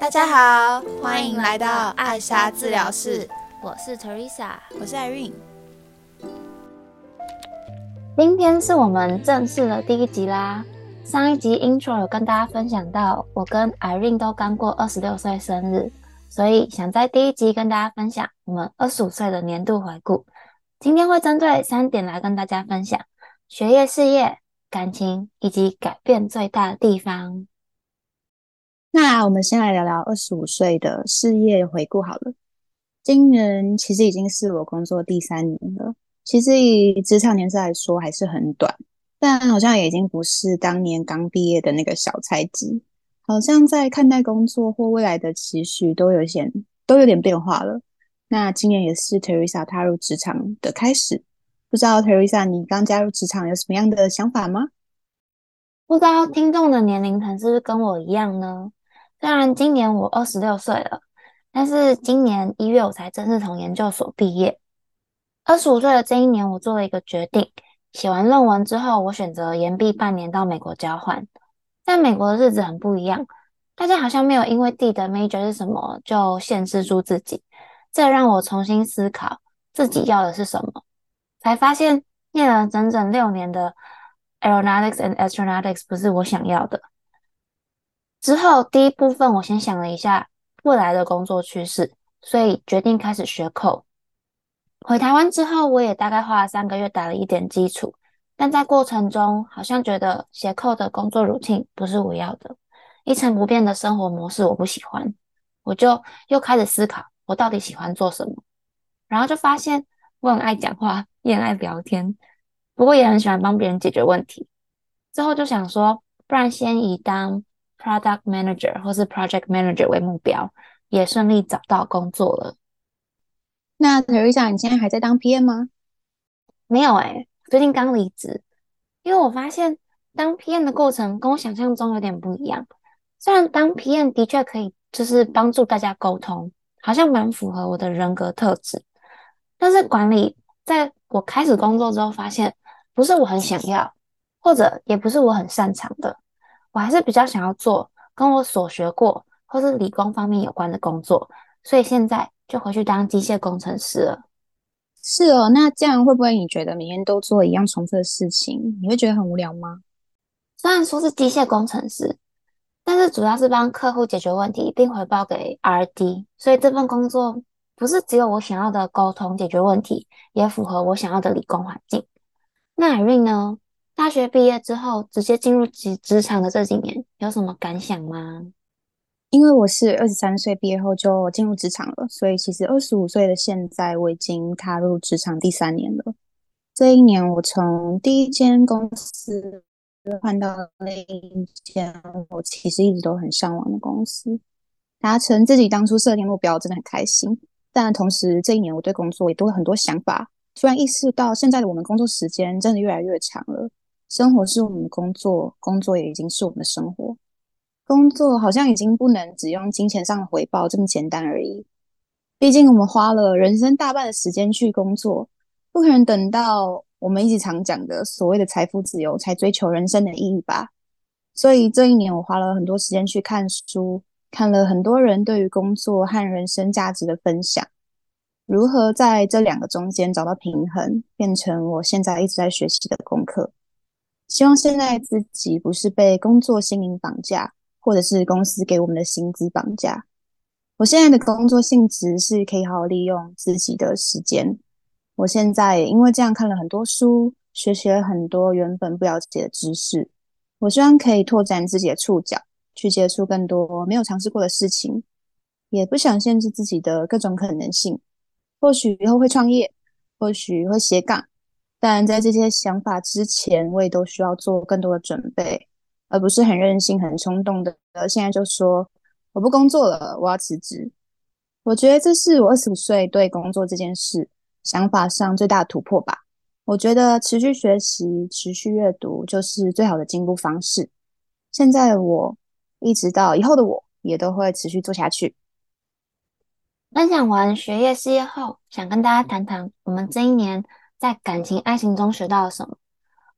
大家好，欢迎来到艾莎治疗室，我是 Teresa，我是 Irene。今天是我们正式的第一集啦。上一集 intro 有跟大家分享到，我跟 Irene 都刚过二十六岁生日，所以想在第一集跟大家分享我们二十五岁的年度回顾。今天会针对三点来跟大家分享：学业、事业、感情以及改变最大的地方。那我们先来聊聊二十五岁的事业回顾好了。今年其实已经是我工作第三年了，其实以职场年资来说还是很短，但好像也已经不是当年刚毕业的那个小菜鸡，好像在看待工作或未来的期许都有些都有点变化了。那今年也是 Teresa 踏入职场的开始，不知道 Teresa 你刚加入职场有什么样的想法吗？不知道听众的年龄层是不是跟我一样呢？虽然今年我二十六岁了，但是今年一月我才正式从研究所毕业。二十五岁的这一年，我做了一个决定：写完论文之后，我选择延毕半年到美国交换。在美国的日子很不一样，大家好像没有因为自己的 major 是什么就限制住自己。这让我重新思考自己要的是什么，才发现念了整整六年的 aeronautics and astronautics 不是我想要的。之后，第一部分我先想了一下未来的工作趋势，所以决定开始学 code。回台湾之后，我也大概花了三个月打了一点基础，但在过程中好像觉得写 code 的工作 routine 不是我要的，一成不变的生活模式我不喜欢，我就又开始思考我到底喜欢做什么。然后就发现我很爱讲话，也很爱聊天，不过也很喜欢帮别人解决问题。之后就想说，不然先以当 Product Manager 或是 Project Manager 为目标，也顺利找到工作了。那 Teresa，你现在还在当 PM 吗？没有哎，最近刚离职，因为我发现当 PM 的过程跟我想象中有点不一样。虽然当 PM 的确可以就是帮助大家沟通，好像蛮符合我的人格特质，但是管理在我开始工作之后，发现不是我很想要，或者也不是我很擅长的。我还是比较想要做跟我所学过或是理工方面有关的工作，所以现在就回去当机械工程师了。是哦，那这样会不会你觉得每天都做一样重复的事情，你会觉得很无聊吗？虽然说是机械工程师，但是主要是帮客户解决问题并回报给 R&D，所以这份工作不是只有我想要的沟通解决问题，也符合我想要的理工环境。那 Irene 呢？大学毕业之后，直接进入职职场的这几年，有什么感想吗？因为我是二十三岁毕业后就进入职场了，所以其实二十五岁的现在，我已经踏入职场第三年了。这一年，我从第一间公司换到另一间，我其实一直都很向往的公司，达成自己当初设定目标，真的很开心。但同时，这一年我对工作也多了很多想法，突然意识到现在的我们工作时间真的越来越长了。生活是我们的工作，工作也已经是我们的生活。工作好像已经不能只用金钱上的回报这么简单而已。毕竟我们花了人生大半的时间去工作，不可能等到我们一直常讲的所谓的财富自由才追求人生的意义吧。所以这一年我花了很多时间去看书，看了很多人对于工作和人生价值的分享，如何在这两个中间找到平衡，变成我现在一直在学习的功课。希望现在自己不是被工作心灵绑架，或者是公司给我们的薪资绑架。我现在的工作性质是可以好好利用自己的时间。我现在因为这样看了很多书，学习了很多原本不了解的知识。我希望可以拓展自己的触角，去接触更多没有尝试过的事情，也不想限制自己的各种可能性。或许以后会创业，或许会斜杠。但在这些想法之前，我也都需要做更多的准备，而不是很任性、很冲动的。现在就说我不工作了，我要辞职。我觉得这是我二十五岁对工作这件事想法上最大的突破吧。我觉得持续学习、持续阅读就是最好的进步方式。现在的我，一直到以后的我也都会持续做下去。分享完学业、事业后，想跟大家谈谈我们这一年。在感情、爱情中学到了什么？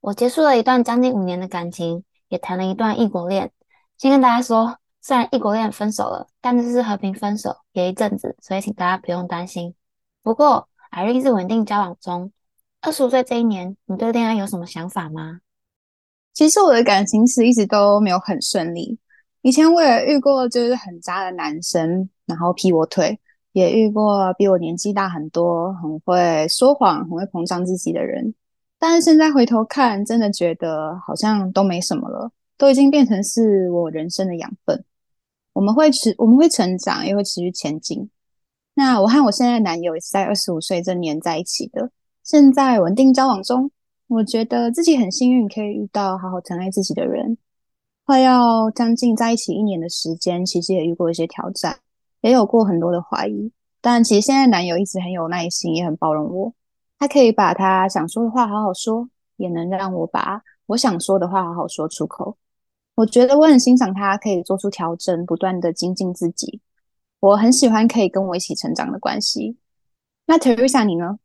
我结束了一段将近五年的感情，也谈了一段异国恋。先跟大家说，虽然异国恋分手了，但这是和平分手，也一阵子，所以请大家不用担心。不过，Irene 是稳定交往中。二十五岁这一年，你对恋爱有什么想法吗？其实我的感情史一直都没有很顺利。以前我也遇过就是很渣的男生，然后劈我腿；也遇过比我年纪大很多、很会说谎、很会膨胀自己的人。但是现在回头看，真的觉得好像都没什么了，都已经变成是我人生的养分。我们会持我们会成长，也会持续前进。那我和我现在的男友也是在二十五岁这年在一起的。现在稳定交往中，我觉得自己很幸运，可以遇到好好疼爱自己的人。快要将近在一起一年的时间，其实也遇过一些挑战，也有过很多的怀疑。但其实现在男友一直很有耐心，也很包容我。他可以把他想说的话好好说，也能让我把我想说的话好好说出口。我觉得我很欣赏他可以做出调整，不断的精进自己。我很喜欢可以跟我一起成长的关系。那 Teresa 你呢？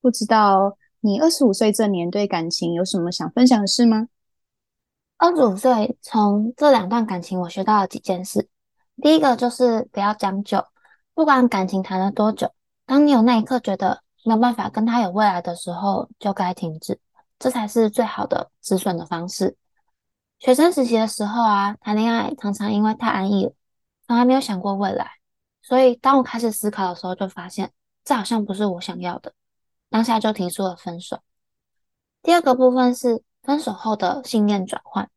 不知道你二十五岁这年对感情有什么想分享的事吗？二十五岁从这两段感情，我学到了几件事。第一个就是不要将就，不管感情谈了多久，当你有那一刻觉得没有办法跟他有未来的时候，就该停止，这才是最好的止损的方式。学生时期的时候啊，谈恋爱常常因为太安逸了，从来没有想过未来，所以当我开始思考的时候，就发现这好像不是我想要的。当下就提出了分手。第二个部分是分手后的信念转换。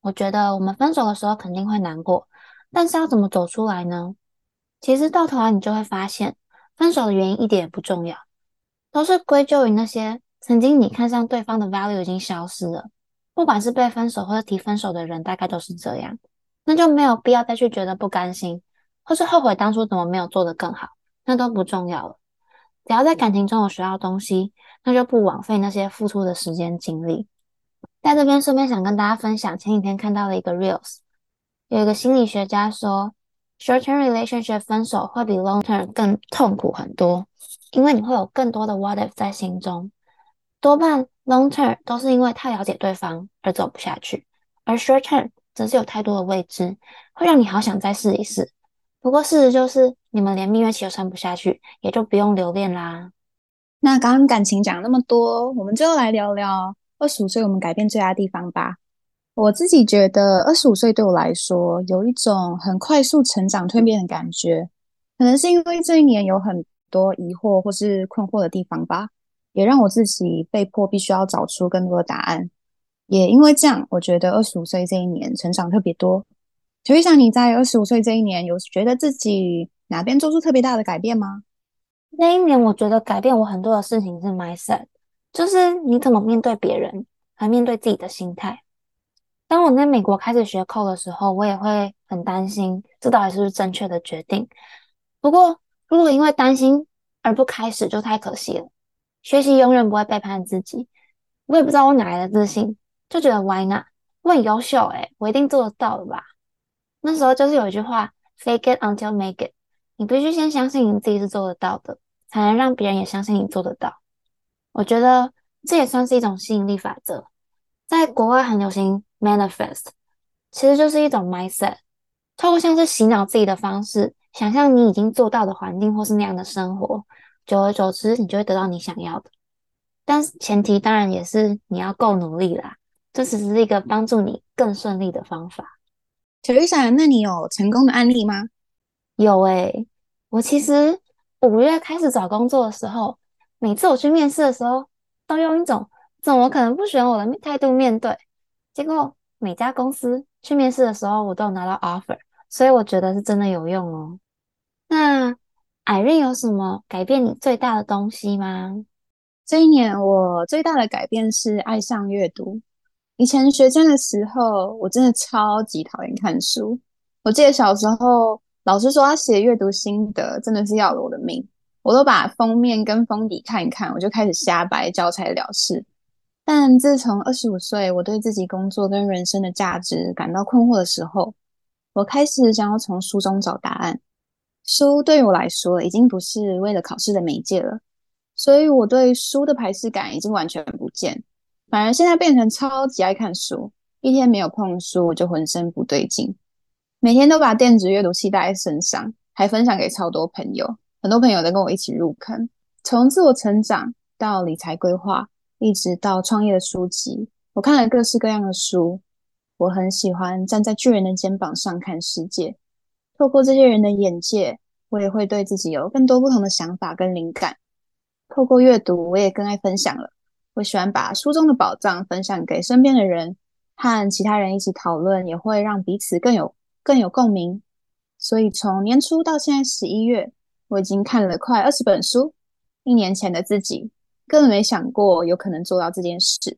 我觉得我们分手的时候肯定会难过，但是要怎么走出来呢？其实到头来你就会发现，分手的原因一点也不重要，都是归咎于那些曾经你看上对方的 value 已经消失了。不管是被分手或者提分手的人，大概都是这样，那就没有必要再去觉得不甘心，或是后悔当初怎么没有做得更好，那都不重要了。只要在感情中有学到东西，那就不枉费那些付出的时间精力。在这边顺便想跟大家分享，前几天看到的一个 reels，有一个心理学家说，short-term relationship 分手会比 long-term 更痛苦很多，因为你会有更多的 what if 在心中。多半 long-term 都是因为太了解对方而走不下去，而 short-term 则是有太多的未知，会让你好想再试一试。不过事实就是，你们连蜜月期都撑不下去，也就不用留恋啦。那刚刚感情讲那么多，我们最后来聊聊二十五岁我们改变最大的地方吧。我自己觉得，二十五岁对我来说有一种很快速成长蜕变的感觉，可能是因为这一年有很多疑惑或是困惑的地方吧，也让我自己被迫必须要找出更多的答案。也因为这样，我觉得二十五岁这一年成长特别多。就会想你在二十五岁这一年，有觉得自己哪边做出特别大的改变吗？那一年，我觉得改变我很多的事情是 mindset，就是你怎么面对别人，和面对自己的心态。当我在美国开始学扣的时候，我也会很担心，这到底是不是正确的决定。不过，如果因为担心而不开始，就太可惜了。学习永远不会背叛自己。我也不知道我哪来的自信，就觉得 Why not？我很优秀，诶，我一定做得到的吧。那时候就是有一句话，fake it until make it。你必须先相信你自己是做得到的，才能让别人也相信你做得到。我觉得这也算是一种吸引力法则。在国外很流行 manifest，其实就是一种 mindset，透过像是洗脑自己的方式，想象你已经做到的环境或是那样的生活，久而久之，你就会得到你想要的。但是前提当然也是你要够努力啦。这只是一个帮助你更顺利的方法。小雨伞，那你有成功的案例吗？有诶，我其实五月开始找工作的时候，每次我去面试的时候，都用一种怎么可能不选我的态度面对。结果每家公司去面试的时候，我都有拿到 offer，所以我觉得是真的有用哦。那艾瑞有什么改变你最大的东西吗？这一年我最大的改变是爱上阅读。以前学生的时候，我真的超级讨厌看书。我记得小时候，老师说要写阅读心得，真的是要了我的命。我都把封面跟封底看一看，我就开始瞎掰，教材了事。但自从二十五岁，我对自己工作跟人生的价值感到困惑的时候，我开始想要从书中找答案。书对于我来说，已经不是为了考试的媒介了，所以我对书的排斥感已经完全不见。反而现在变成超级爱看书，一天没有碰书我就浑身不对劲。每天都把电子阅读器带在身上，还分享给超多朋友。很多朋友都跟我一起入坑，从自我成长到理财规划，一直到创业的书籍，我看了各式各样的书。我很喜欢站在巨人的肩膀上看世界，透过这些人的眼界，我也会对自己有更多不同的想法跟灵感。透过阅读，我也更爱分享了。我喜欢把书中的宝藏分享给身边的人，和其他人一起讨论，也会让彼此更有更有共鸣。所以从年初到现在十一月，我已经看了快二十本书。一年前的自己根本没想过有可能做到这件事。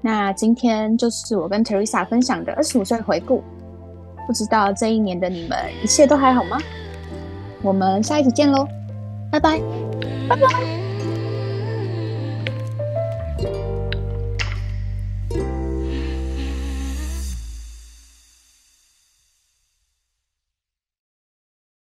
那今天就是我跟 Teresa 分享的二十五岁回顾。不知道这一年的你们一切都还好吗？我们下一集见喽，拜拜，拜拜。